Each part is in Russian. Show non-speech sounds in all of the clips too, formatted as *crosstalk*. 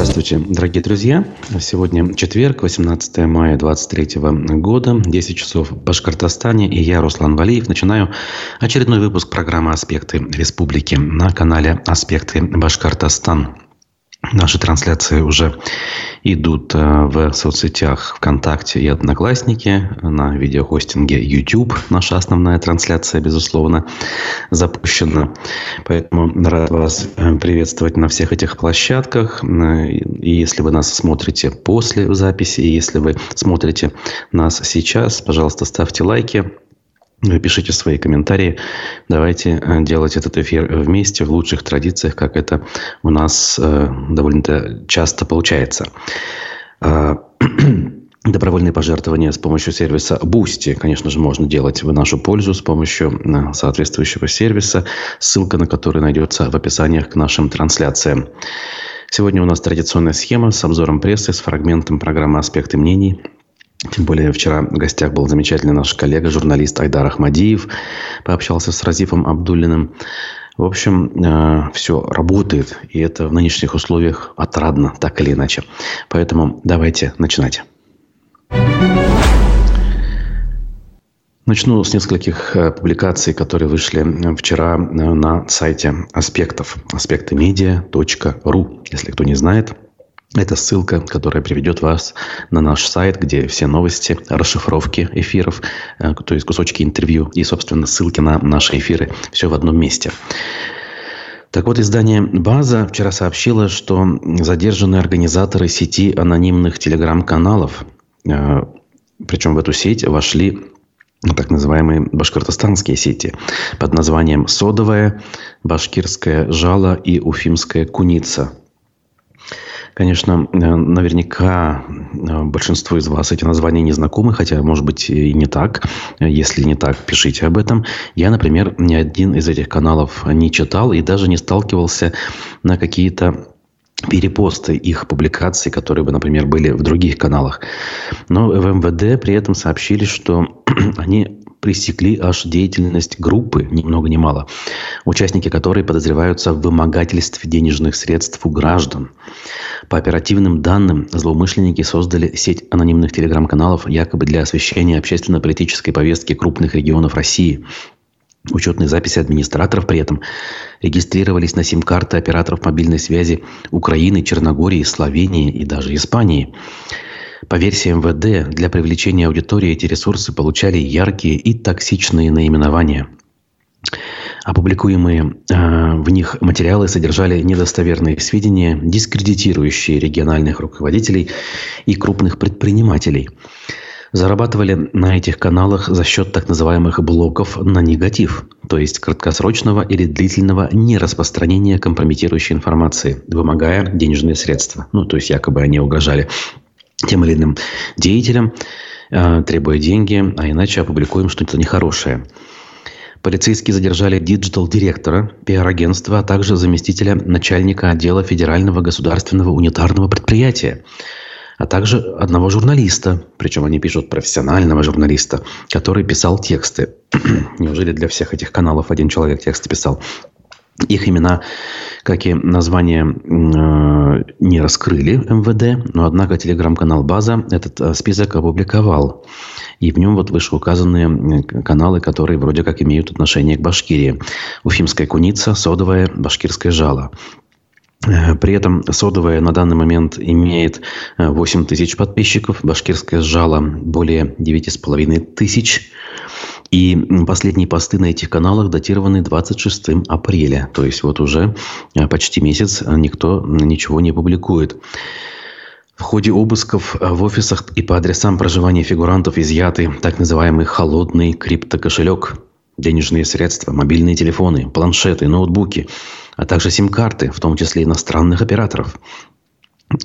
Здравствуйте, дорогие друзья. Сегодня четверг, 18 мая 2023 года, 10 часов в Башкортостане, и я, Руслан Валиев, начинаю очередной выпуск программы «Аспекты республики» на канале «Аспекты Башкортостан». Наши трансляции уже идут э, в соцсетях ВКонтакте и Одноклассники, на видеохостинге YouTube. Наша основная трансляция, безусловно, запущена. Поэтому рад вас э, приветствовать на всех этих площадках. Э, и если вы нас смотрите после записи, и если вы смотрите нас сейчас, пожалуйста, ставьте лайки, Пишите свои комментарии. Давайте э, делать этот эфир вместе в лучших традициях, как это у нас э, довольно часто получается. А, *clears throat* добровольные пожертвования с помощью сервиса Boosty, конечно же, можно делать в нашу пользу с помощью э, соответствующего сервиса, ссылка на который найдется в описаниях к нашим трансляциям. Сегодня у нас традиционная схема с обзором прессы, с фрагментом программы «Аспекты мнений», тем более вчера в гостях был замечательный наш коллега, журналист Айдар Ахмадиев. Пообщался с Разифом Абдуллиным. В общем, э, все работает, и это в нынешних условиях отрадно, так или иначе. Поэтому давайте начинать. Начну с нескольких э, публикаций, которые вышли вчера э, на сайте аспектов. аспектымедиа.ру, если кто не знает – это ссылка, которая приведет вас на наш сайт, где все новости, расшифровки эфиров, э, то есть кусочки интервью и, собственно, ссылки на наши эфиры. Все в одном месте. Так вот, издание «База» вчера сообщило, что задержаны организаторы сети анонимных телеграм-каналов. Э, Причем в эту сеть вошли так называемые башкортостанские сети под названием «Содовая», «Башкирская жало» и «Уфимская куница». Конечно, э, наверняка э, большинству из вас эти названия не знакомы, хотя, может быть, и не так. Если не так, пишите об этом. Я, например, ни один из этих каналов не читал и даже не сталкивался на какие-то перепосты их публикаций, которые бы, например, были в других каналах. Но в МВД при этом сообщили, что *clears throat* они пресекли аж деятельность группы, ни много ни мало, участники которой подозреваются в вымогательстве денежных средств у граждан. По оперативным данным, злоумышленники создали сеть анонимных телеграм-каналов якобы для освещения общественно-политической повестки крупных регионов России. Учетные записи администраторов при этом регистрировались на сим-карты операторов мобильной связи Украины, Черногории, Словении и даже Испании. По версии МВД, для привлечения аудитории эти ресурсы получали яркие и токсичные наименования. Опубликуемые э, в них материалы содержали недостоверные сведения, дискредитирующие региональных руководителей и крупных предпринимателей. Зарабатывали на этих каналах за счет так называемых блоков на негатив, то есть краткосрочного или длительного нераспространения компрометирующей информации, вымогая денежные средства. Ну, то есть якобы они угрожали тем или иным деятелям, э, требуя деньги, а иначе опубликуем что-то нехорошее. Полицейские задержали digital -директора пиар-агентства, а также заместителя начальника отдела Федерального государственного унитарного предприятия, а также одного журналиста, причем они пишут профессионального журналиста, который писал тексты. *clears throat* Неужели для всех этих каналов один человек тексты писал? Их имена, как и название, э, не раскрыли МВД, но однако телеграм-канал «База» этот э, список опубликовал. И в нем вот вышеуказанные каналы, которые вроде как имеют отношение к Башкирии. Уфимская куница, содовая, башкирское жало. Э, при этом содовая на данный момент имеет 8 тысяч подписчиков, башкирское жало более 9,5 тысяч. И последние посты на этих каналах датированы 26 апреля. То есть вот уже э, почти месяц э, никто ничего не публикует. В ходе обысков э, в офисах и по адресам проживания фигурантов изъяты так называемый холодный криптокошелек, денежные средства, мобильные телефоны, планшеты, ноутбуки, а также сим-карты, в том числе иностранных операторов.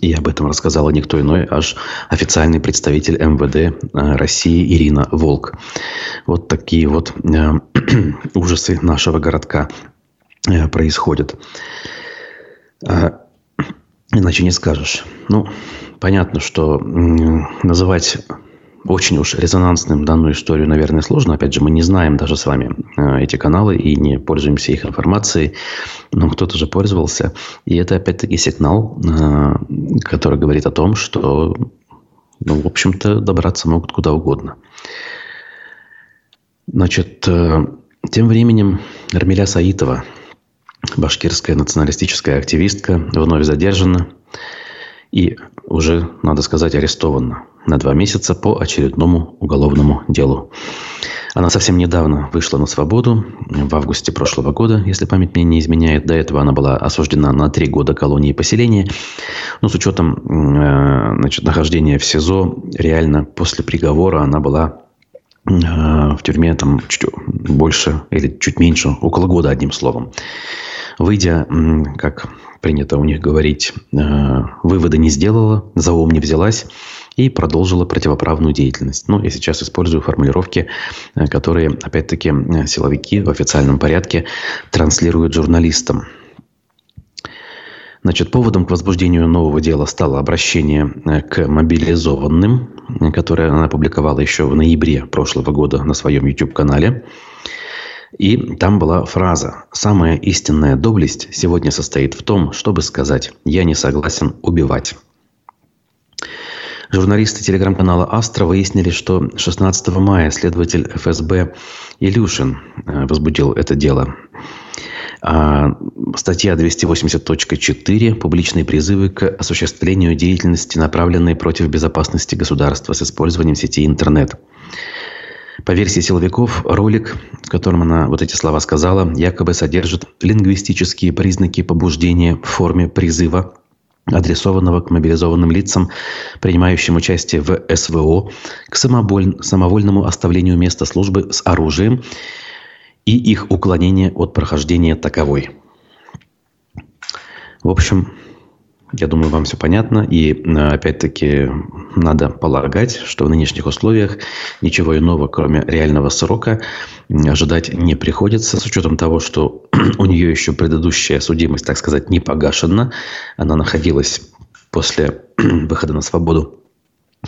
И об этом рассказала никто иной, аж официальный представитель МВД э, России Ирина Волк. Вот такие вот э, *clears throat* ужасы нашего городка э, происходят. А, иначе не скажешь. Ну, понятно, что называть очень уж резонансным данную историю, наверное, сложно. Опять же, мы не знаем даже с вами э, эти каналы и не пользуемся их информацией. Но кто-то же пользовался. И это, опять-таки, сигнал, э, который говорит о том, что, ну, в общем-то, добраться могут куда угодно. Значит, э, тем временем Армиля Саитова, башкирская националистическая активистка, вновь задержана и уже, надо сказать, арестована на два месяца по очередному уголовному делу. Она совсем недавно вышла на свободу, в августе прошлого года, если память мне не изменяет. До этого она была осуждена на три года колонии поселения. Но с учетом э, значит, нахождения в СИЗО, реально после приговора она была э, в тюрьме там чуть больше или чуть меньше, около года, одним словом. Выйдя, как принято у них говорить, э, выводы не сделала, за ум не взялась и продолжила противоправную деятельность. Ну, я сейчас использую формулировки, э, которые, опять-таки, э, силовики в официальном порядке транслируют журналистам. Значит, поводом к возбуждению нового дела стало обращение к мобилизованным, которое она опубликовала еще в ноябре прошлого года на своем YouTube-канале. И там была фраза «Самая истинная доблесть сегодня состоит в том, чтобы сказать «я не согласен убивать». Журналисты телеграм-канала «Астра» выяснили, что 16 мая следователь ФСБ Илюшин э, возбудил это дело. А статья 280.4 «Публичные призывы к осуществлению деятельности, направленные против безопасности государства с использованием сети интернет». По версии силовиков, ролик, в котором она вот эти слова сказала, якобы содержит лингвистические признаки побуждения в форме призыва адресованного к мобилизованным лицам, принимающим участие в СВО, к самовольному оставлению места службы с оружием и их уклонение от прохождения таковой. В общем, я думаю, вам все понятно. И э, опять-таки надо полагать, что в нынешних условиях ничего иного, кроме реального срока, ожидать не приходится, с учетом того, что *clears throat* у нее еще предыдущая судимость, так сказать, не погашена. Она находилась после *clears throat* выхода на свободу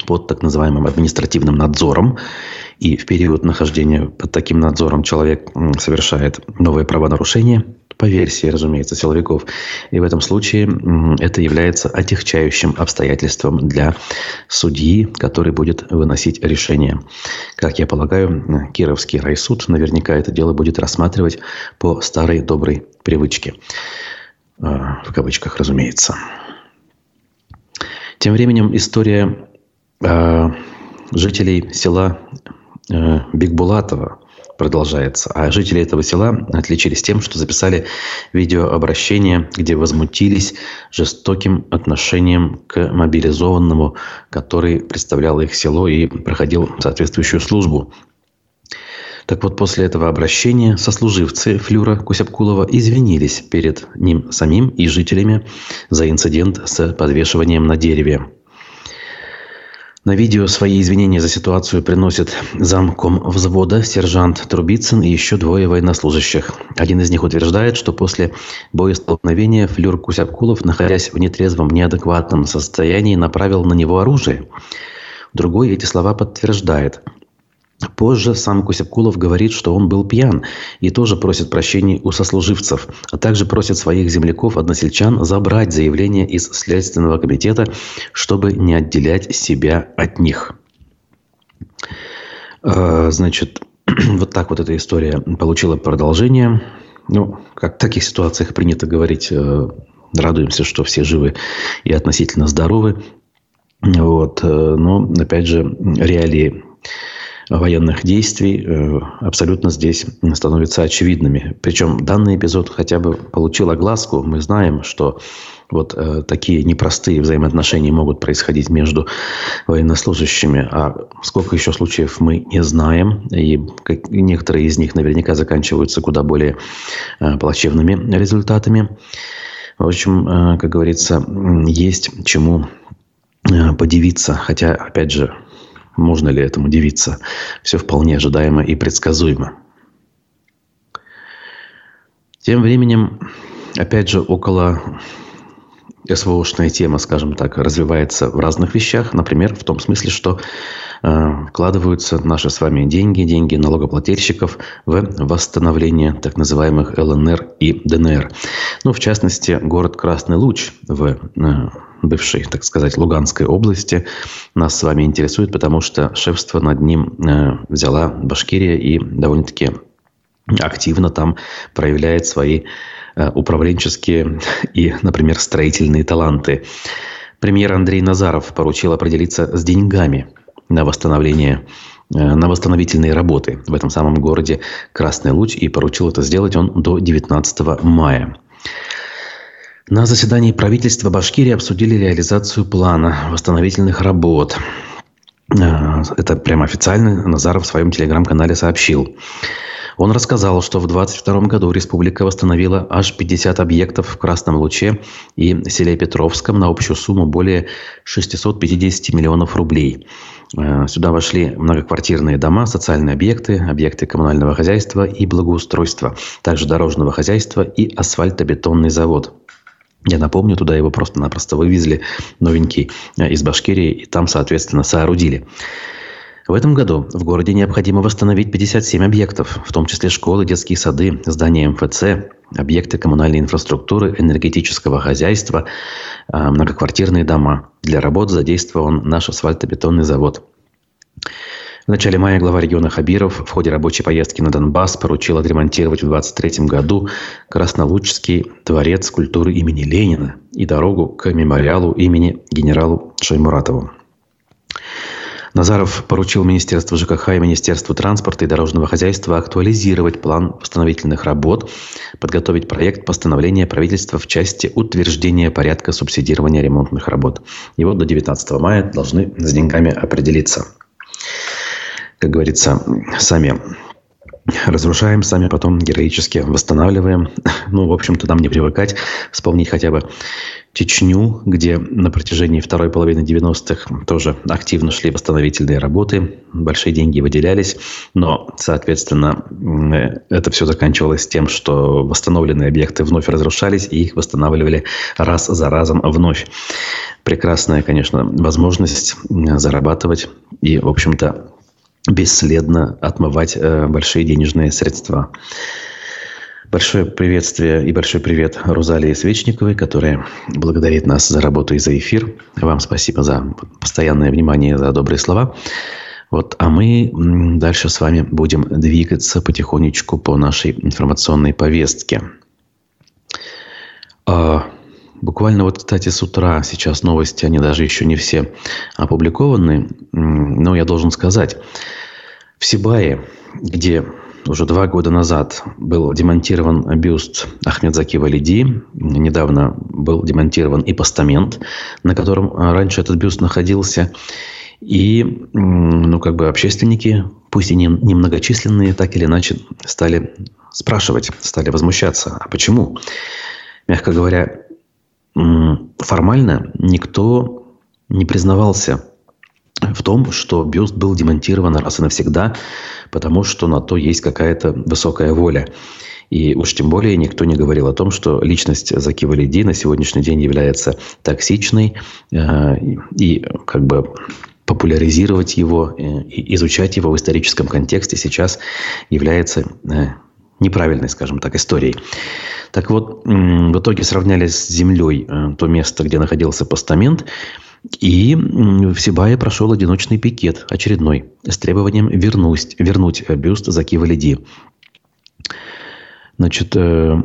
под так называемым административным надзором. И в период нахождения под таким надзором человек совершает новые правонарушения – по версии, разумеется, силовиков. И в этом случае это является отягчающим обстоятельством для судьи, который будет выносить решение. Как я полагаю, Кировский райсуд наверняка это дело будет рассматривать по старой доброй привычке. А, в кавычках, разумеется. Тем временем история жителей села э, Бигбулатова продолжается. А жители этого села отличились тем, что записали видеообращение, где возмутились жестоким отношением к мобилизованному, который представлял их село и проходил соответствующую службу. Так вот, после этого обращения сослуживцы Флюра Кусяпкулова извинились перед ним самим и жителями за инцидент с подвешиванием на дереве. На видео свои извинения за ситуацию приносит замком взвода сержант Трубицын и еще двое военнослужащих. Один из них утверждает, что после боестолкновения Флюр Кусяпкулов, находясь в нетрезвом, неадекватном состоянии, направил на него оружие. Другой эти слова подтверждает – Позже сам Кусякулов говорит, что он был пьян и тоже просит прощения у сослуживцев, а также просит своих земляков-односельчан забрать заявление из Следственного комитета, чтобы не отделять себя от них. А, значит, *clears throat* вот так вот эта история получила продолжение. Ну, как в таких ситуациях принято говорить, э, радуемся, что все живы и относительно здоровы. Вот. Э, но, опять же, реалии военных действий э, абсолютно здесь становятся очевидными. Причем данный эпизод хотя бы получил огласку. Мы знаем, что вот э, такие непростые взаимоотношения могут происходить между военнослужащими. А сколько еще случаев мы не знаем. И некоторые из них наверняка заканчиваются куда более э, плачевными результатами. В общем, как говорится, есть чему подивиться. Хотя, опять же, можно ли этому удивиться? Все вполне ожидаемо и предсказуемо. Тем временем, опять же, около СВОшная тема, скажем так, развивается в разных вещах. Например, в том смысле, что э, вкладываются наши с вами деньги, деньги налогоплательщиков в восстановление так называемых ЛНР и ДНР. Ну, в частности, город Красный Луч в э, бывшей, так сказать, Луганской области нас с вами интересует, потому что шефство над ним э, взяла Башкирия и довольно-таки активно там проявляет свои Э, управленческие *laughs* и, например, строительные таланты. Премьер Андрей Назаров поручил определиться с деньгами на восстановление э, на восстановительные работы в этом самом городе Красный Луч и поручил это сделать он до 19 мая. На заседании правительства Башкирии обсудили реализацию плана восстановительных работ. Э, это прямо официально Назаров в своем телеграм-канале сообщил. Он рассказал, что в 2022 году республика восстановила аж 50 объектов в Красном Луче и селе Петровском на общую сумму более 650 миллионов рублей. Э, сюда вошли многоквартирные дома, социальные объекты, объекты коммунального хозяйства и благоустройства, также дорожного хозяйства и асфальтобетонный завод. Я напомню, туда его просто-напросто вывезли новенький э, из Башкирии и там, соответственно, соорудили. В этом году в городе необходимо восстановить 57 объектов, в том числе школы, детские сады, здания МФЦ, объекты коммунальной инфраструктуры, энергетического хозяйства, а, многоквартирные дома. Для работ задействован наш асфальтобетонный завод. В начале мая глава региона Хабиров в ходе рабочей поездки на Донбасс поручил отремонтировать в 2023 году Краснолучский дворец культуры имени Ленина и дорогу к мемориалу имени генералу Шаймуратову. Назаров поручил Министерству ЖКХ и Министерству транспорта и дорожного хозяйства актуализировать план восстановительных работ, подготовить проект постановления правительства в части утверждения порядка субсидирования ремонтных работ. И вот до 19 мая должны с деньгами определиться. Как говорится, сами разрушаем, сами потом героически восстанавливаем. *laughs* Ну, в общем-то, нам не привыкать. Вспомнить хотя бы Чечню, где на протяжении второй половины 90-х тоже активно шли восстановительные работы, большие деньги выделялись, но, соответственно, это все заканчивалось тем, что восстановленные объекты вновь разрушались и их восстанавливали раз за разом вновь. Прекрасная, конечно, возможность зарабатывать и, в общем-то, бесследно отмывать э, большие денежные средства. Большое приветствие и большой привет Розалии Свечниковой, которая благодарит нас за работу и за эфир. Вам спасибо за постоянное внимание, за добрые слова. Вот, а мы дальше с вами будем двигаться потихонечку по нашей информационной повестке. А, буквально вот, кстати, с утра сейчас новости, они даже еще не все опубликованы, но я должен сказать, в Сибае, где уже два года назад был демонтирован бюст Ахмедзаки Валиди. Недавно был демонтирован и постамент, на котором а, раньше этот бюст находился. И, ну, как бы общественники, пусть и не, немногочисленные, так или иначе стали спрашивать, стали возмущаться. А почему? Мягко говоря, формально никто не признавался в том, что бюст был демонтирован раз и навсегда, потому что на то есть какая-то высокая воля. И уж тем более никто не говорил о том, что личность Заки Валиди на сегодняшний день является токсичной э, и как бы популяризировать его, э, изучать его в историческом контексте сейчас является э, неправильной, скажем так, историей. Так вот, в итоге сравняли с землей то место, где находился постамент, и в Сибае прошел одиночный пикет, очередной, с требованием вернуть, вернуть бюст Заки Валиди. Значит, э,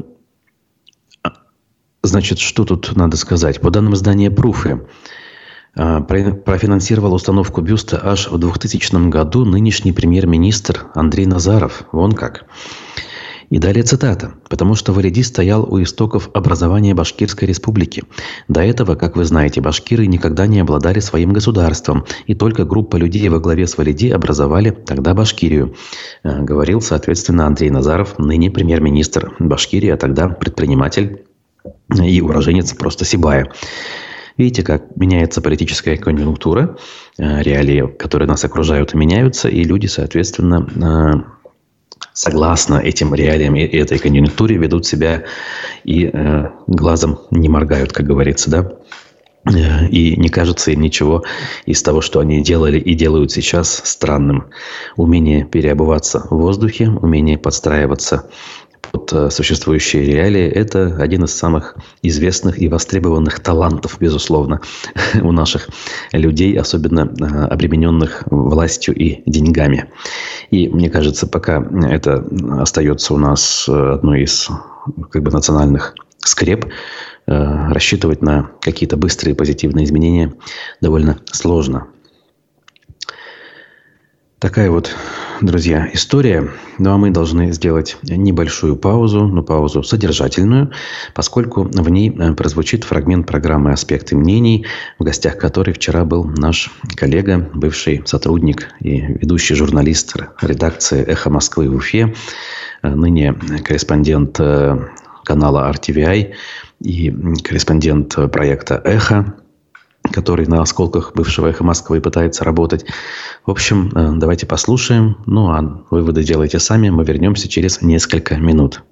значит, что тут надо сказать? По данным издания «Пруфы», э, профинансировал установку бюста аж в 2000 году нынешний премьер-министр Андрей Назаров. Вон как. И далее цитата. «Потому что Валиди стоял у истоков образования Башкирской республики. До этого, как вы знаете, башкиры никогда не обладали своим государством, и только группа людей во главе с Валиди образовали тогда Башкирию», э, говорил, соответственно, Андрей Назаров, ныне премьер-министр Башкирии, а тогда предприниматель и уроженец просто Сибая. Видите, как меняется политическая конъюнктура, э, реалии, которые нас окружают, меняются, и люди, соответственно, э, согласно этим реалиям и этой конъюнктуре ведут себя и э, глазом не моргают, как говорится, да? Э, и не кажется им ничего из того, что они делали и делают сейчас, странным. Умение переобуваться в воздухе, умение подстраиваться под э, существующие реалии – это один из самых известных и востребованных талантов, безусловно, *laughs* у наших людей, особенно э, обремененных властью и деньгами. И мне кажется, пока это остается у нас одной из как бы национальных скреп, Э, рассчитывать на какие-то быстрые позитивные изменения довольно сложно. Такая вот, друзья, история. Ну а мы должны сделать небольшую паузу, но паузу содержательную, поскольку в ней э, прозвучит фрагмент программы «Аспекты мнений», в гостях которой вчера был наш коллега, бывший сотрудник и ведущий журналист редакции «Эхо Москвы» в Уфе, э, ныне корреспондент канала RTVI и корреспондент проекта «Эхо», который на осколках бывшего «Эхо Москвы» пытается работать. В общем, э, давайте послушаем. Ну, а выводы делайте сами. Мы вернемся через несколько минут.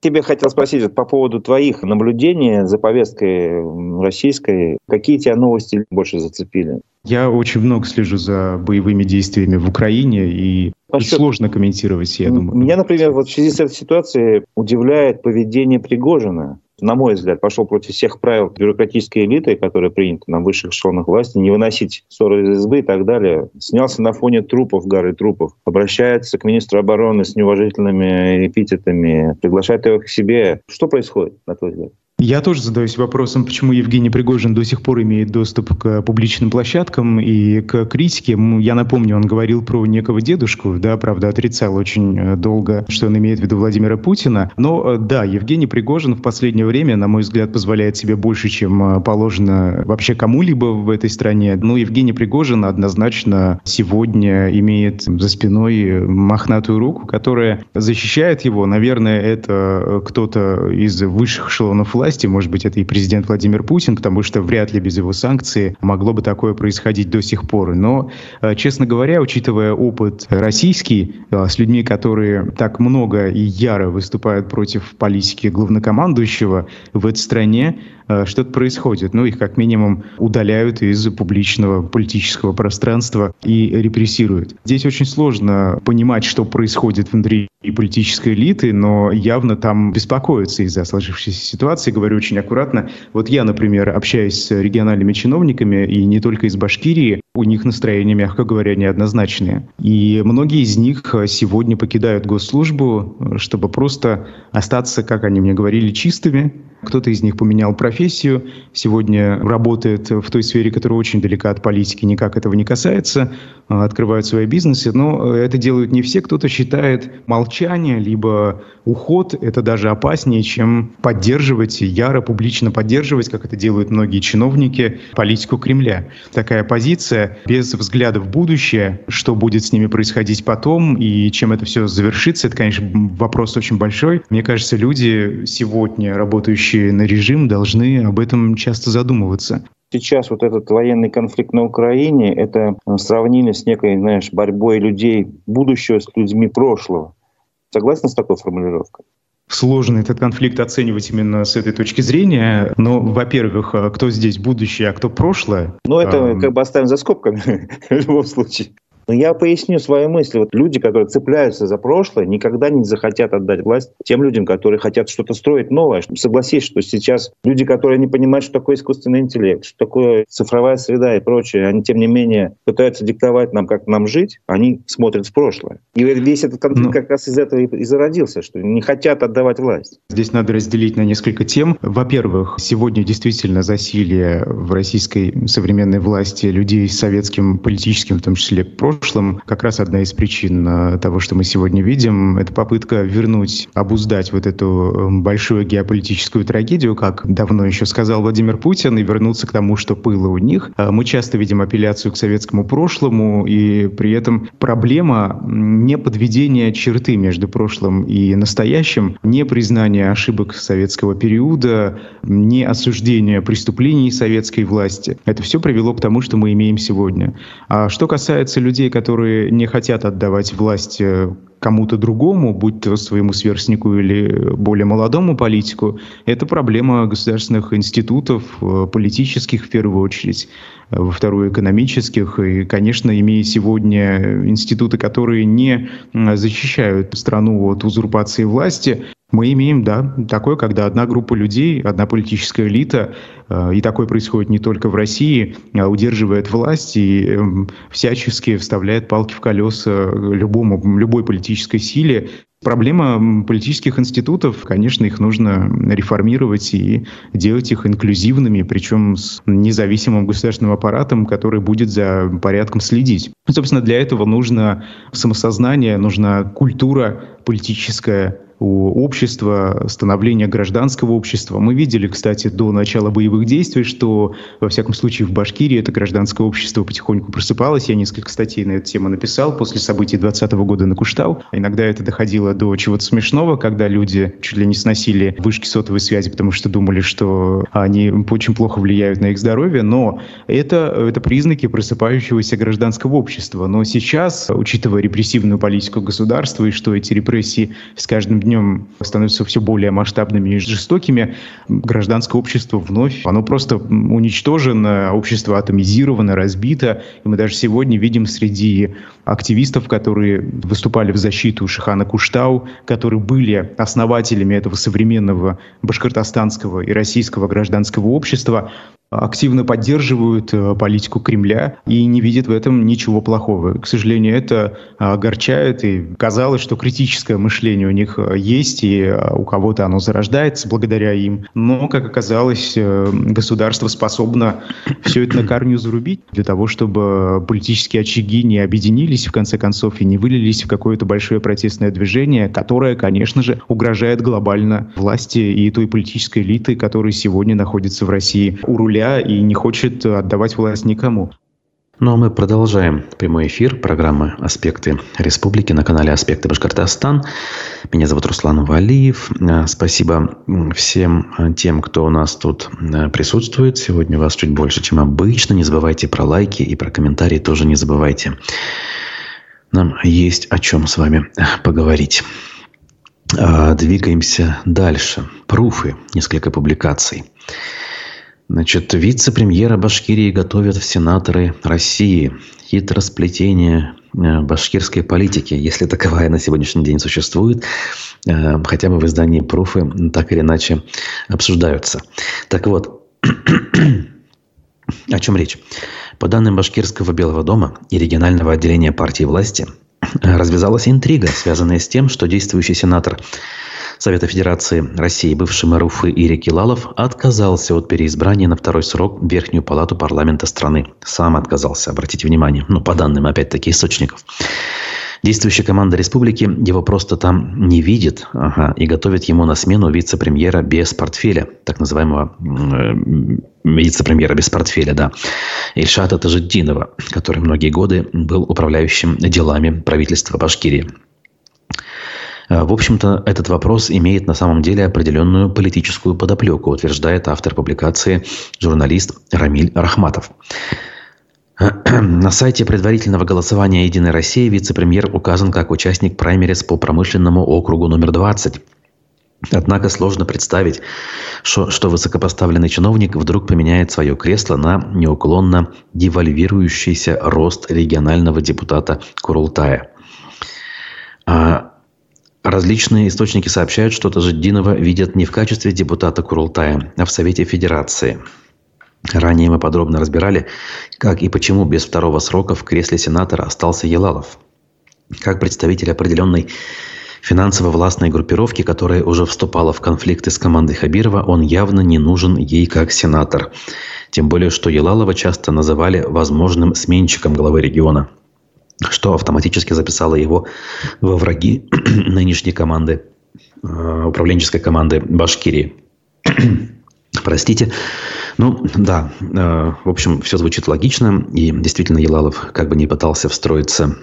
Тебе хотел спросить по поводу твоих наблюдений за повесткой российской. Какие тебя новости больше зацепили? Я очень много слежу за боевыми действиями в Украине, и а сложно комментировать, я думаю. Меня, например, вот в связи с этой ситуацией удивляет поведение Пригожина. На мой взгляд, пошел против всех правил бюрократической элиты, которые приняты на высших эшелонах власти, не выносить ссоры из избы и так далее. Снялся на фоне трупов, горы трупов. Обращается к министру обороны с неуважительными эпитетами, приглашает его к себе. Что происходит, на твой взгляд? Я тоже задаюсь вопросом, почему Евгений Пригожин до сих пор имеет доступ к публичным площадкам и к критике. Я напомню, он говорил про некого дедушку, да, правда, отрицал очень э, долго, что он имеет в виду Владимира Путина. Но э, да, Евгений Пригожин в последнее время, на мой взгляд, позволяет себе больше, чем э, положено вообще кому-либо в этой стране. Но Евгений Пригожин однозначно сегодня имеет за спиной мохнатую руку, которая защищает его. Наверное, это кто-то из высших эшелонов власти, власти, может быть, это и президент Владимир Путин, потому что вряд ли без его санкций могло бы такое происходить до сих пор. Но, э, честно говоря, учитывая опыт российский э, с людьми, которые так много и яро выступают против политики главнокомандующего в этой стране, Э, что-то происходит. Ну, их как минимум удаляют из публичного политического пространства и репрессируют. Здесь очень сложно понимать, что происходит внутри политической элиты, но явно там беспокоятся из-за сложившейся ситуации. Говорю очень аккуратно. Вот я, например, общаюсь с региональными чиновниками, и не только из Башкирии, у них настроения, мягко говоря, неоднозначные. И многие из них сегодня покидают госслужбу, чтобы просто остаться, как они мне говорили, чистыми, кто-то из них поменял профессию, сегодня работает в той сфере, которая очень далека от политики, никак этого не касается, открывают свои бизнесы, но это делают не все. Кто-то считает молчание, либо уход, это даже опаснее, чем поддерживать, яро, публично поддерживать, как это делают многие чиновники, политику Кремля. Такая позиция без взгляда в будущее, что будет с ними происходить потом и чем это все завершится, это, конечно, вопрос очень большой. Мне кажется, люди сегодня, работающие на режим должны об этом часто задумываться. Сейчас вот этот военный конфликт на Украине, это э, сравнили с некой, знаешь, борьбой людей будущего с людьми прошлого. Согласны с такой формулировкой? Сложно этот конфликт оценивать именно с этой точки зрения. Но, во-первых, э, кто здесь будущее, а кто прошлое? Ну, это как бы оставим за скобками *laughs* в любом случае. Но я поясню свою мысль. Вот люди, которые цепляются за прошлое, никогда не захотят отдать власть тем людям, которые хотят что-то строить новое. Согласись, что сейчас люди, которые не понимают, что такое искусственный интеллект, что такое цифровая среда и прочее, они, тем не менее, пытаются диктовать нам, как нам жить, они смотрят в прошлое. И весь этот конфликт ну, как раз из этого и зародился, что не хотят отдавать власть. Здесь надо разделить на несколько тем. Во-первых, сегодня действительно засилие в российской современной власти людей с советским политическим, в том числе, прошлым, прошлом как раз одна из причин э, того, что мы сегодня видим, это попытка вернуть, обуздать вот эту эм, большую геополитическую трагедию, как давно еще сказал Владимир Путин, и вернуться к тому, что было у них. Э, мы часто видим апелляцию к советскому прошлому, и при этом проблема не подведения черты между прошлым и настоящим, не признание ошибок советского периода, не осуждение преступлений советской власти. Это все привело к тому, что мы имеем сегодня. А что касается людей, людей, которые не хотят отдавать власть э, кому-то другому, будь то своему сверстнику или более молодому политику, это проблема государственных институтов, э, политических в первую очередь, во вторую экономических. И, конечно, имея сегодня институты, которые не защищают страну от узурпации власти, мы имеем, да, такое, когда одна группа людей, одна политическая элита, э, и такое происходит не только в России, а удерживает власть и э, всячески вставляет палки в колеса любому, любой политической силе. Проблема политических институтов, конечно, их нужно реформировать и делать их инклюзивными, причем с независимым государственным аппаратом, который будет за порядком следить. Собственно, для этого нужно самосознание, нужна культура политическая, у общества, становления гражданского общества. Мы видели, кстати, до начала боевых действий, что, во всяком случае, в Башкирии это гражданское общество потихоньку просыпалось. Я несколько статей на эту тему написал после событий 2020 года на Куштау. Иногда это доходило до чего-то смешного, когда люди чуть ли не сносили вышки сотовой связи, потому что думали, что они очень плохо влияют на их здоровье. Но это, это признаки просыпающегося гражданского общества. Но сейчас, учитывая репрессивную политику государства и что эти репрессии с каждым днем днем становятся все более масштабными и жестокими, гражданское общество вновь, оно просто уничтожено, общество атомизировано, разбито. И мы даже сегодня видим среди активистов, которые выступали в защиту Шихана Куштау, которые были основателями этого современного башкортостанского и российского гражданского общества, активно поддерживают э, политику Кремля и не видят в этом ничего плохого. К сожалению, это огорчает, и казалось, что критическое мышление у них э, есть, и э, у кого-то оно зарождается благодаря им. Но, как оказалось, государство способно *clears throat* все это на корню зарубить для того, чтобы политические очаги не объединились, в конце концов, и не вылились в какое-то большое протестное движение, которое, конечно же, угрожает глобально власти и той политической элиты, которая сегодня находится в России у руля себя и не хочет отдавать власть никому. Ну а мы продолжаем прямой эфир программы «Аспекты республики» на канале «Аспекты Башкортостан». Меня зовут Руслан Валиев. Э, спасибо всем э, тем, кто у нас тут э, присутствует. Сегодня вас чуть больше, чем обычно. Не забывайте про лайки и про комментарии тоже не забывайте. Нам есть о чем с вами поговорить. Двигаемся дальше. Пруфы, несколько публикаций. Значит, вице-премьера Башкирии готовят в сенаторы России. Хитросплетение э, башкирской политики, если таковая на сегодняшний день существует, э, хотя бы в издании «Пруфы» так или иначе обсуждаются. Так вот, *clears throat* о чем речь? По данным Башкирского Белого дома и регионального отделения партии власти, *clears throat* развязалась интрига, связанная с тем, что действующий сенатор Совета Федерации России бывший мэр Уфы Ирик Килалов отказался от переизбрания на второй срок в Верхнюю палату парламента страны. Сам отказался, обратите внимание, ну, по данным, опять-таки, источников. Действующая команда республики его просто там не видит ага, и готовит ему на смену вице-премьера без портфеля, так называемого э, вице-премьера без портфеля, да, Ильшата Тажиддинова, который многие годы был управляющим делами правительства Башкирии. Э, в общем-то, этот вопрос имеет на самом деле определенную политическую подоплеку, утверждает автор публикации журналист Рамиль Рахматов. *clears throat* На сайте предварительного голосования «Единой России» вице-премьер указан как участник праймерис по промышленному округу номер 20. Однако сложно представить, что, что высокопоставленный чиновник вдруг поменяет свое кресло на неуклонно девальвирующийся рост регионального депутата Курултая. А Различные источники сообщают, что Тажиддинова видят не в качестве депутата Курултая, а в Совете Федерации. Ранее мы подробно разбирали, как и почему без второго срока в кресле сенатора остался Елалов. Как представитель определенной финансово-властной группировки, которая уже вступала в конфликты с командой Хабирова, он явно не нужен ей как сенатор. Тем более, что Елалова часто называли возможным сменщиком главы региона – что автоматически записало его во враги *clears throat* нынешней команды, э, управленческой команды Башкирии. *clears throat* Простите. Ну, да, э, в общем, все звучит логично. И действительно, Елалов как бы не пытался встроиться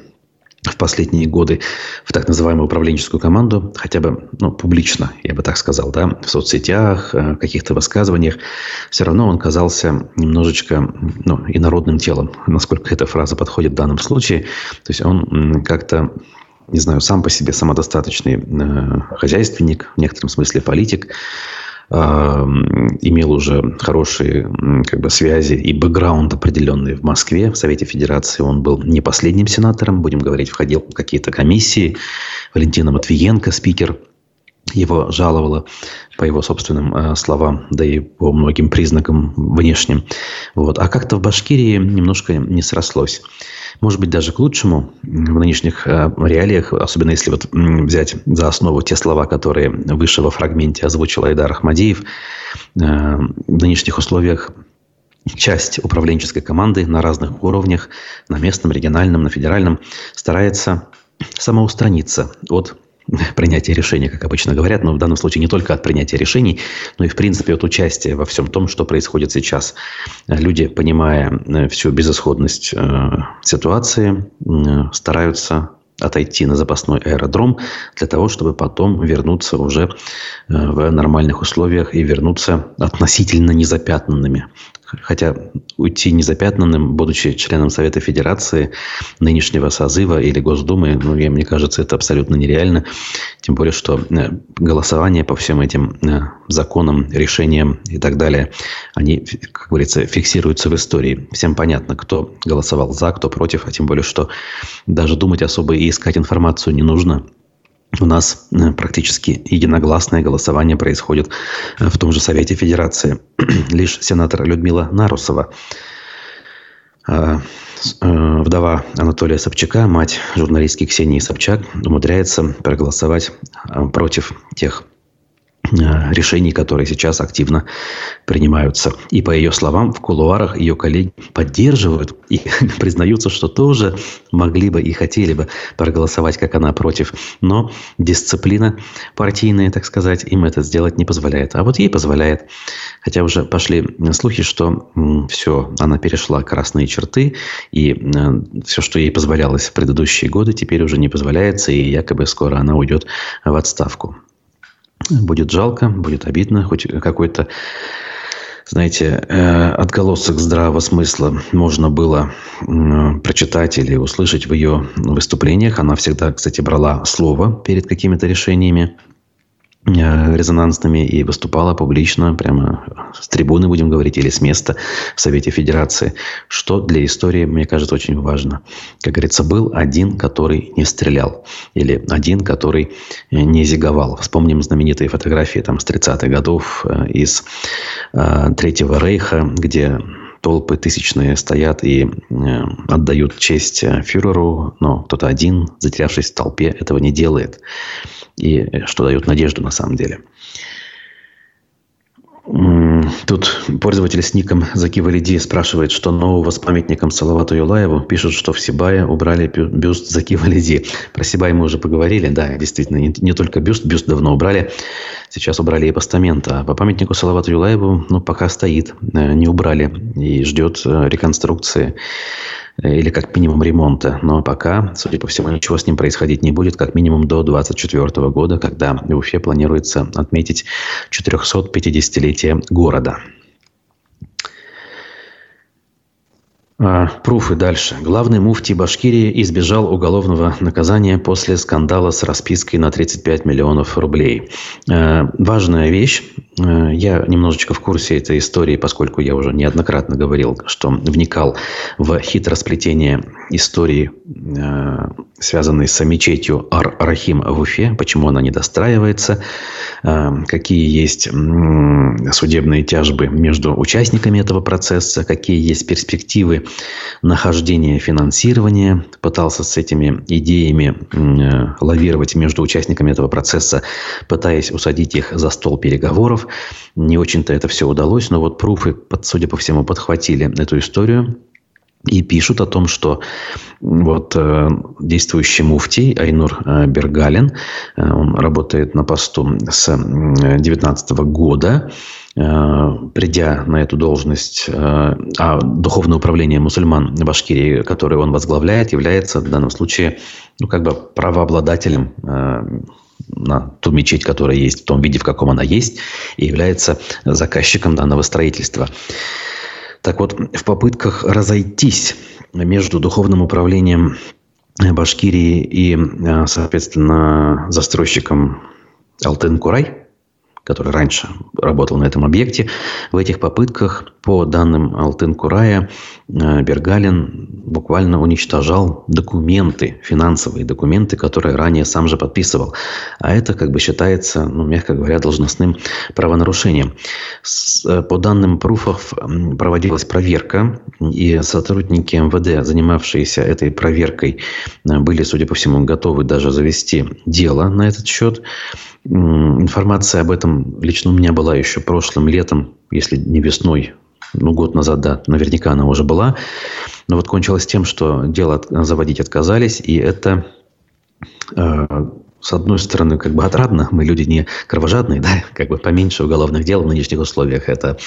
в последние годы в так называемую управленческую команду, хотя бы ну, публично, я бы так сказал, да, в соцсетях, э, каких-то высказываниях, все равно он казался немножечко ну, инородным телом, насколько эта фраза подходит в данном случае. То есть он как-то не знаю, сам по себе самодостаточный э, хозяйственник, в некотором смысле политик, имел уже хорошие как бы, связи и бэкграунд определенный в Москве, в Совете Федерации. Он был не последним сенатором, будем говорить, входил в какие-то комиссии. Валентина Матвиенко, спикер, его жаловала по его собственным э, словам, да и по многим признакам внешним. Вот. А как-то в Башкирии немножко не срослось. Может быть, даже к лучшему в нынешних э, реалиях, особенно если вот взять за основу те слова, которые выше во фрагменте озвучил Айдар Ахмадиев, э, в нынешних условиях часть управленческой команды на разных уровнях, на местном, региональном, на федеральном, старается самоустраниться от *laughs* принятия решений, как обычно говорят, но в данном случае не только от принятия решений, но и, в принципе, от участия во всем том, что происходит сейчас. Люди, понимая э, всю безысходность э, ситуации, э, стараются отойти на запасной аэродром для того, чтобы потом вернуться уже в нормальных условиях и вернуться относительно незапятнанными. Хотя уйти незапятнанным, будучи членом Совета Федерации нынешнего созыва или Госдумы, ну, я, мне кажется, это абсолютно нереально. Тем более, что э, голосование по всем этим э, законам, решениям и так далее, они, как говорится, фиксируются в истории. Всем понятно, кто голосовал за, кто против, а тем более, что даже думать особо и искать информацию не нужно – у нас э, практически единогласное голосование происходит э, в том же Совете Федерации. *clears throat* Лишь сенатор Людмила Нарусова, э, вдова Анатолия Собчака, мать журналистки Ксении Собчак, умудряется проголосовать против тех решений, которые сейчас активно принимаются. И по ее словам, в кулуарах ее коллеги поддерживают и *laughs* признаются, что тоже могли бы и хотели бы проголосовать, как она, против. Но дисциплина партийная, так сказать, им это сделать не позволяет. А вот ей позволяет. Хотя уже пошли слухи, что все, она перешла красные черты, и э, все, что ей позволялось в предыдущие годы, теперь уже не позволяется, и якобы скоро она уйдет в отставку. Будет жалко, будет обидно, хоть какой-то, знаете, э, отголосок здравого смысла можно было прочитать или услышать в ее выступлениях. Она всегда, кстати, брала слово перед какими-то решениями. Э, резонансными и выступала публично, прямо с трибуны, будем говорить, или с места в Совете Федерации, что для истории, мне кажется, очень важно. Как говорится, был один, который не стрелял, или один, который не зиговал. Вспомним знаменитые фотографии там, с 30-х годов э, из э, Третьего Рейха, где толпы тысячные стоят и э, отдают честь фюреру, но кто-то один, затерявшись в толпе, этого не делает и что дает надежду на самом деле. Тут пользователь с ником Заки Валиди спрашивает, что нового с памятником Салавату Юлаеву. Пишут, что в Сибае убрали бюст Заки Валиди. Про Сибай мы уже поговорили. Да, действительно, не, не только бюст, бюст давно убрали. Сейчас убрали и постамент. А по памятнику Салавату Юлаеву ну, пока стоит, э, не убрали и ждет э, реконструкции. Э, или как минимум ремонта. Но пока, судя по всему, ничего с ним происходить не будет, как минимум до 2024 года, когда в Уфе планируется отметить 450-летие города. А, пруфы дальше. Главный муфти Башкирии избежал уголовного наказания после скандала с распиской на 35 миллионов рублей. А, важная вещь. А, я немножечко в курсе этой истории, поскольку я уже неоднократно говорил, что вникал в хитросплетение истории, связанной с мечетью Ар-Рахим в Уфе, почему она не достраивается, какие есть судебные тяжбы между участниками этого процесса, какие есть перспективы нахождения финансирования, пытался с этими идеями э, лавировать между участниками этого процесса, пытаясь усадить их за стол переговоров. Не очень-то это все удалось, но вот пруфы, судя по всему, подхватили эту историю и пишут о том, что вот э, действующий муфтий Айнур э, Бергалин, э, он работает на посту с 2019 года, э, придя на эту должность, э, а Духовное управление мусульман Башкирии, которое он возглавляет, является в данном случае ну, как бы правообладателем э, на ту мечеть, которая есть, в том виде, в каком она есть, и является заказчиком данного строительства. Так вот, в попытках разойтись между духовным управлением Башкирии и, э, соответственно, застройщиком Алтын-Курай, который раньше работал на этом объекте. В этих попытках, по данным Алтын-Курая, э, Бергалин буквально уничтожал документы, финансовые документы, которые ранее сам же подписывал. А это, как бы считается, ну, мягко говоря, должностным правонарушением. Э, по данным пруфов проводилась проверка, и сотрудники МВД, занимавшиеся этой проверкой, э, были, судя по всему, готовы даже завести дело на этот счет. Информация об этом лично у меня была еще прошлым летом, если не весной, ну, год назад, да, наверняка она уже была. Но вот кончилось тем, что дело заводить отказались, и это э, с одной стороны, как бы отрадно, мы люди не кровожадные, *laughs* да, как бы поменьше уголовных дел в нынешних условиях, это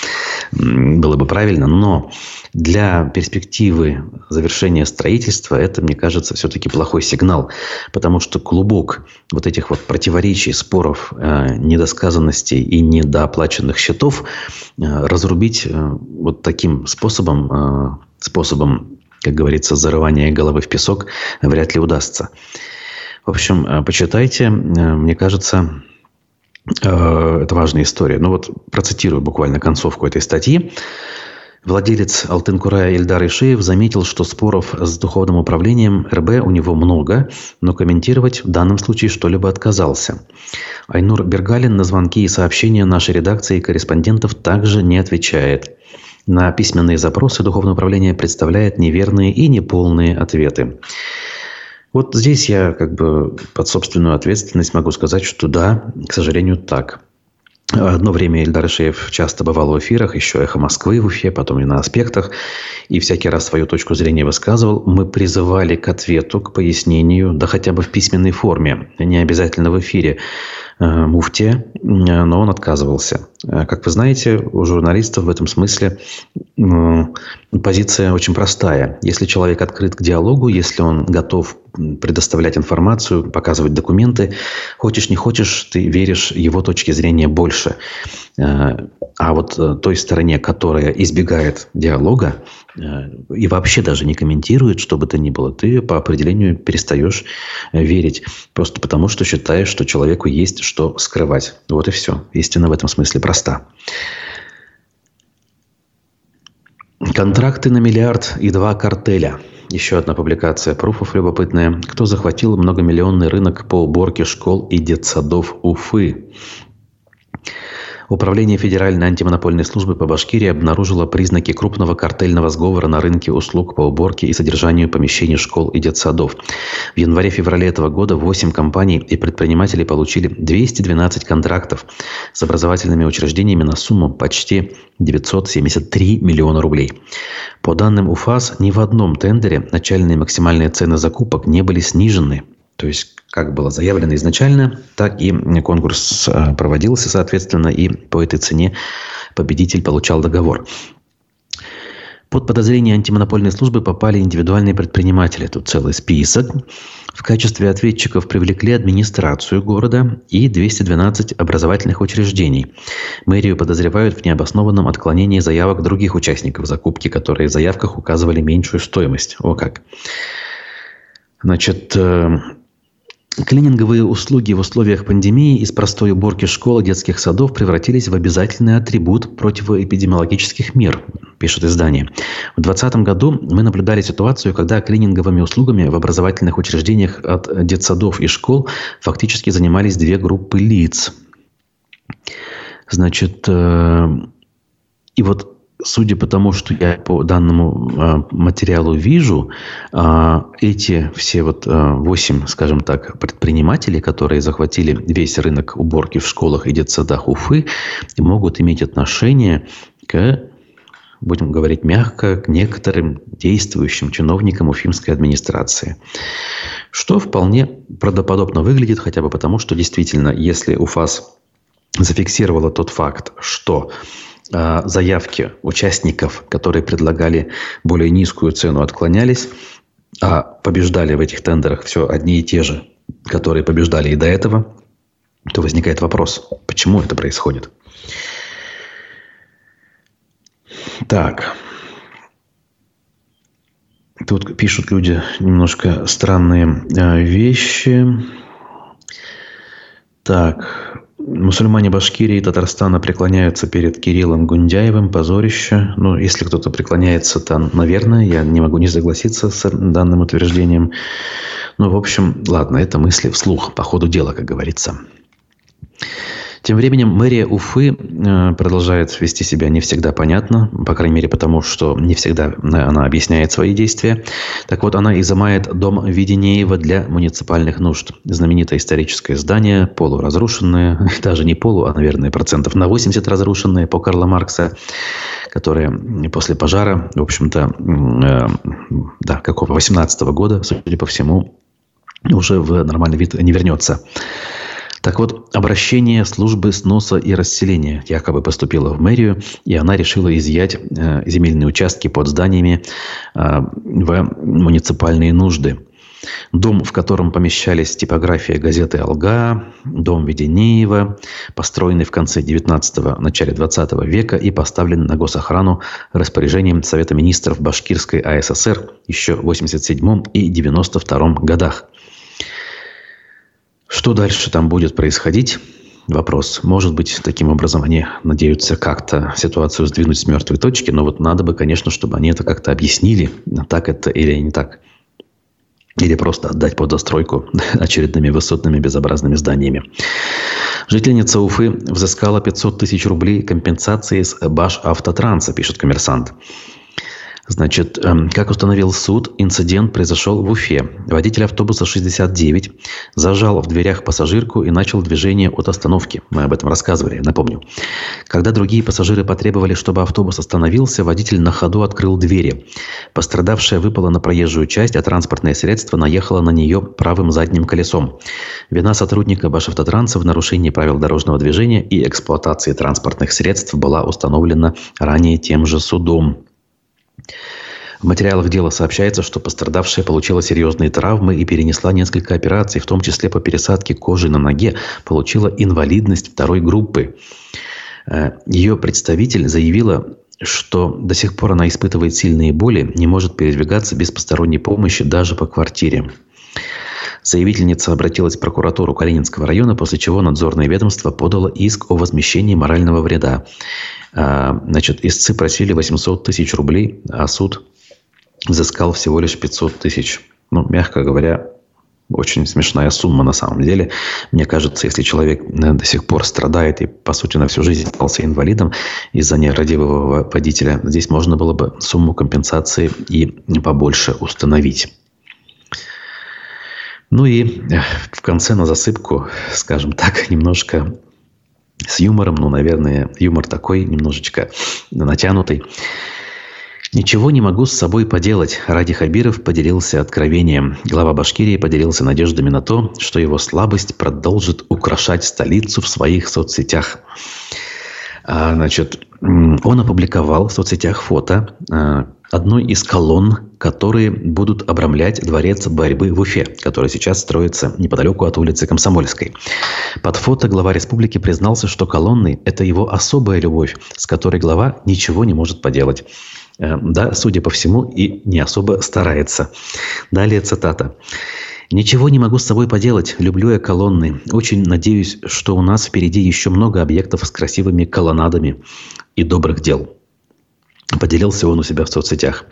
было бы правильно, но для перспективы завершения строительства это, мне кажется, все-таки плохой сигнал, потому что клубок вот этих вот противоречий, споров, э, недосказанностей и недооплаченных счетов э, разрубить э, вот таким способом, способом, как говорится, зарывания головы в песок вряд ли удастся. В общем, э, почитайте. Э, мне кажется, э, это важная история. Ну вот процитирую буквально концовку этой статьи. Владелец Алтынкурая Ильдар Ишеев заметил, что споров с духовным управлением РБ у него много, но комментировать в данном случае что-либо отказался. Айнур Бергалин на звонки и сообщения нашей редакции и корреспондентов также не отвечает. На письменные запросы Духовное управление представляет неверные и неполные ответы. Вот здесь я как бы под собственную ответственность могу сказать, что да, к сожалению, так. Одно время Ильдар Ишеев часто бывал в эфирах, еще «Эхо Москвы» в Уфе, потом и на «Аспектах», и всякий раз свою точку зрения высказывал. Мы призывали к ответу, к пояснению, да хотя бы в письменной форме, не обязательно в эфире. Э, муфте, но он отказывался. Э, как вы знаете, у журналистов в этом смысле позиция очень простая. Если человек открыт к диалогу, если он готов предоставлять информацию, показывать документы, хочешь не хочешь, ты веришь его точке зрения больше. Э, а вот той стороне, которая избегает диалога и вообще даже не комментирует, что бы то ни было, ты по определению перестаешь верить. Просто потому, что считаешь, что человеку есть что скрывать. Вот и все. Истина в этом смысле проста. Контракты на миллиард и два картеля. Еще одна публикация пруфов любопытная. Кто захватил многомиллионный рынок по уборке школ и детсадов Уфы? Управление Федеральной антимонопольной службы по Башкирии обнаружило признаки крупного картельного сговора на рынке услуг по уборке и содержанию помещений школ и детсадов. В январе-феврале этого года 8 компаний и предпринимателей получили 212 контрактов с образовательными учреждениями на сумму почти 973 миллиона рублей. По данным УФАС, ни в одном тендере начальные максимальные цены закупок не были снижены то есть, как было заявлено изначально, так и конкурс э, проводился, соответственно, и по этой цене победитель получал договор. Под подозрение антимонопольной службы попали индивидуальные предприниматели. Тут целый список. В качестве ответчиков привлекли администрацию города и 212 образовательных учреждений. Мэрию подозревают в необоснованном отклонении заявок других участников закупки, которые в заявках указывали меньшую стоимость. О как. Значит, э, Клининговые услуги в условиях пандемии из простой уборки школ и детских садов превратились в обязательный атрибут противоэпидемиологических мер, пишет издание. В 2020 году мы наблюдали ситуацию, когда клининговыми услугами в образовательных учреждениях от детсадов и школ фактически занимались две группы лиц. Значит, э, и вот судя по тому, что я по данному э, материалу вижу, э, эти все вот э, восемь, скажем так, предпринимателей, которые захватили весь рынок уборки в школах и детсадах Уфы, могут иметь отношение к будем говорить мягко, к некоторым действующим чиновникам уфимской администрации. Что вполне правдоподобно выглядит, хотя бы потому, что действительно, если УФАС зафиксировала тот факт, что заявки участников, которые предлагали более низкую цену, отклонялись, а побеждали в этих тендерах все одни и те же, которые побеждали и до этого, то возникает вопрос, почему это происходит. Так. Тут пишут люди немножко странные э, вещи. Так. Мусульмане Башкирии и Татарстана преклоняются перед Кириллом Гундяевым. Позорище. Ну, если кто-то преклоняется, то, наверное, я не могу не согласиться с данным утверждением. Ну, в общем, ладно, это мысли вслух, по ходу дела, как говорится. Тем временем мэрия Уфы э, продолжает вести себя не всегда понятно, по крайней мере потому, что не всегда она объясняет свои действия. Так вот, она изымает дом Веденеева для муниципальных нужд. Знаменитое историческое здание, полуразрушенное, *laughs* даже не полу, а, наверное, процентов на 80 разрушенное по Карла Маркса, которое после пожара, в общем-то, э, да, какого, 18 -го года, судя по всему, уже в нормальный вид не вернется. Так вот, обращение службы сноса и расселения якобы поступило в мэрию, и она решила изъять э, земельные участки под зданиями э, в муниципальные нужды. Дом, в котором помещались типография газеты «Алга», дом Веденеева, построенный в конце 19-го, начале 20 века и поставлен на госохрану распоряжением Совета министров Башкирской АССР еще в 87 и 92 годах. Что дальше там будет происходить? Вопрос. Может быть, таким образом они надеются как-то ситуацию сдвинуть с мертвой точки, но вот надо бы, конечно, чтобы они это как-то объяснили, так это или не так. Или просто отдать под застройку *laughs* очередными высотными безобразными зданиями. Жительница Уфы взыскала 500 тысяч рублей компенсации с Баш Автотранса, пишет коммерсант. Значит, эм, как установил суд, инцидент произошел в Уфе. Водитель автобуса 69 зажал в дверях пассажирку и начал движение от остановки. Мы об этом рассказывали, напомню. Когда другие пассажиры потребовали, чтобы автобус остановился, водитель на ходу открыл двери. Пострадавшая выпала на проезжую часть, а транспортное средство наехало на нее правым задним колесом. Вина сотрудника Башавтотранса в нарушении правил дорожного движения и эксплуатации транспортных средств была установлена ранее тем же судом. В материалах дела сообщается, что пострадавшая получила серьезные травмы и перенесла несколько операций, в том числе по пересадке кожи на ноге, получила инвалидность второй группы. Э, Ее представитель заявила, что до сих пор она испытывает сильные боли, не может передвигаться без посторонней помощи даже по квартире. Заявительница обратилась в прокуратуру Калининского района, после чего надзорное ведомство подало иск о возмещении морального вреда. А, значит, истцы просили 800 тысяч рублей, а суд взыскал всего лишь 500 тысяч. Ну, мягко говоря, очень смешная сумма на самом деле. Мне кажется, если человек э, до сих пор страдает и, по сути, на всю жизнь остался инвалидом из-за нерадивого водителя, здесь можно было бы сумму компенсации и побольше установить. Ну и в конце на засыпку, скажем так, *laughs* немножко с юмором, ну, наверное, юмор такой немножечко натянутый. «Ничего не могу с собой поделать», – Ради Хабиров поделился откровением. Глава Башкирии поделился надеждами на то, что его слабость продолжит украшать столицу в своих соцсетях. А, значит, он опубликовал в соцсетях фото а, одной из колонн, которые будут обрамлять дворец борьбы в Уфе, который сейчас строится неподалеку от улицы Комсомольской. Под фото глава республики признался, что колонны – это его особая любовь, с которой глава ничего не может поделать. Э, да, судя по всему, и не особо старается. Далее цитата. Ничего не могу с собой поделать. Люблю я колонны. Очень надеюсь, что у нас впереди еще много объектов с красивыми колоннадами и добрых дел. Поделился он у себя в соцсетях.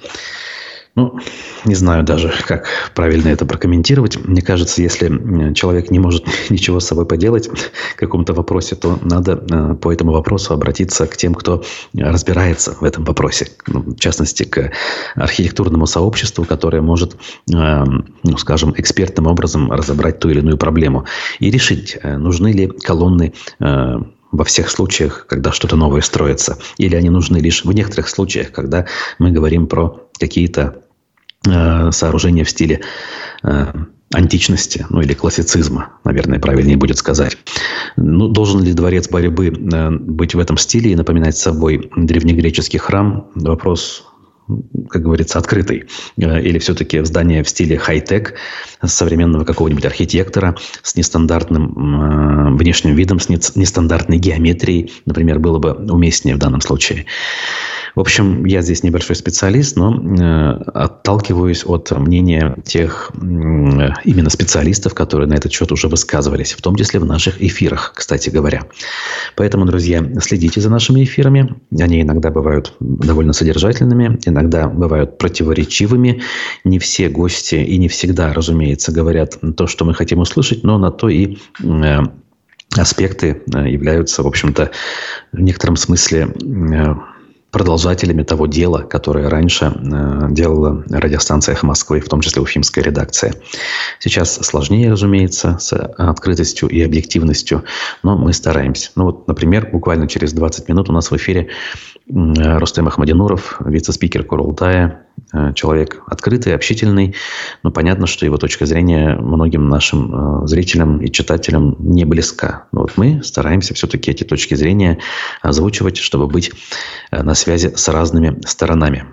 Ну, не знаю даже, как правильно это прокомментировать. Мне кажется, если человек не может *laughs* ничего с собой поделать в каком-то вопросе, то надо э, по этому вопросу обратиться к тем, кто разбирается в этом вопросе. Ну, в частности, к архитектурному сообществу, которое может, э, ну, скажем, экспертным образом разобрать ту или иную проблему и решить, э, нужны ли колонны во всех случаях, когда что-то новое строится, или они нужны лишь в некоторых случаях, когда мы говорим про какие-то э, сооружения в стиле э, античности, ну или классицизма, наверное, правильнее будет сказать. Ну, должен ли дворец борьбы э, быть в этом стиле и напоминать собой древнегреческий храм? Вопрос как говорится, открытый? Э, или все-таки здание в стиле хай-тек современного какого-нибудь архитектора с нестандартным э, внешним видом, с нестандартной геометрией, например, было бы уместнее в данном случае? В общем, я здесь небольшой специалист, но э, отталкиваюсь от мнения тех именно специалистов, которые на этот счет уже высказывались, в том числе в наших эфирах, кстати говоря. Поэтому, друзья, следите за нашими эфирами. Они иногда бывают довольно содержательными, иногда бывают противоречивыми. Не все гости и не всегда, разумеется, говорят то, что мы хотим услышать, но на то и э, аспекты э, являются, в общем-то, в некотором смысле продолжателями того дела, которое раньше э, делала радиостанция «Эхо Москвы», в том числе уфимская редакция. Сейчас сложнее, разумеется, с открытостью и объективностью, но мы стараемся. Ну вот, например, буквально через 20 минут у нас в эфире Рустем Ахмадинуров, вице-спикер Курултая, э, человек открытый, общительный, но понятно, что его точка зрения многим нашим э, зрителям и читателям не близка. Но вот мы стараемся все-таки эти точки зрения озвучивать, чтобы быть э, на связи с разными сторонами.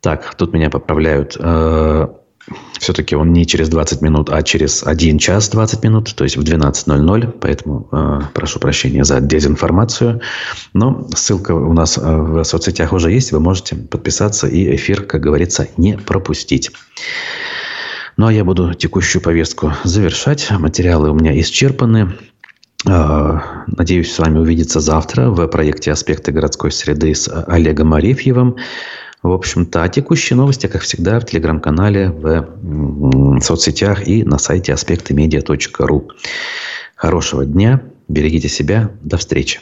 Так, тут меня поправляют все-таки он не через 20 минут, а через 1 час 20 минут, то есть в 12.00. Поэтому э, прошу прощения за дезинформацию. Но ссылка у нас э, в соцсетях уже есть. Вы можете подписаться и эфир, как говорится, не пропустить. Ну, а я буду текущую повестку завершать. Материалы у меня исчерпаны. Э, надеюсь с вами увидеться завтра в проекте «Аспекты городской среды» с Олегом Арефьевым. В общем-то, а текущие новости, как всегда, в телеграм-канале, в соцсетях и на сайте аспектымедиа.ру. Хорошего дня, берегите себя, до встречи.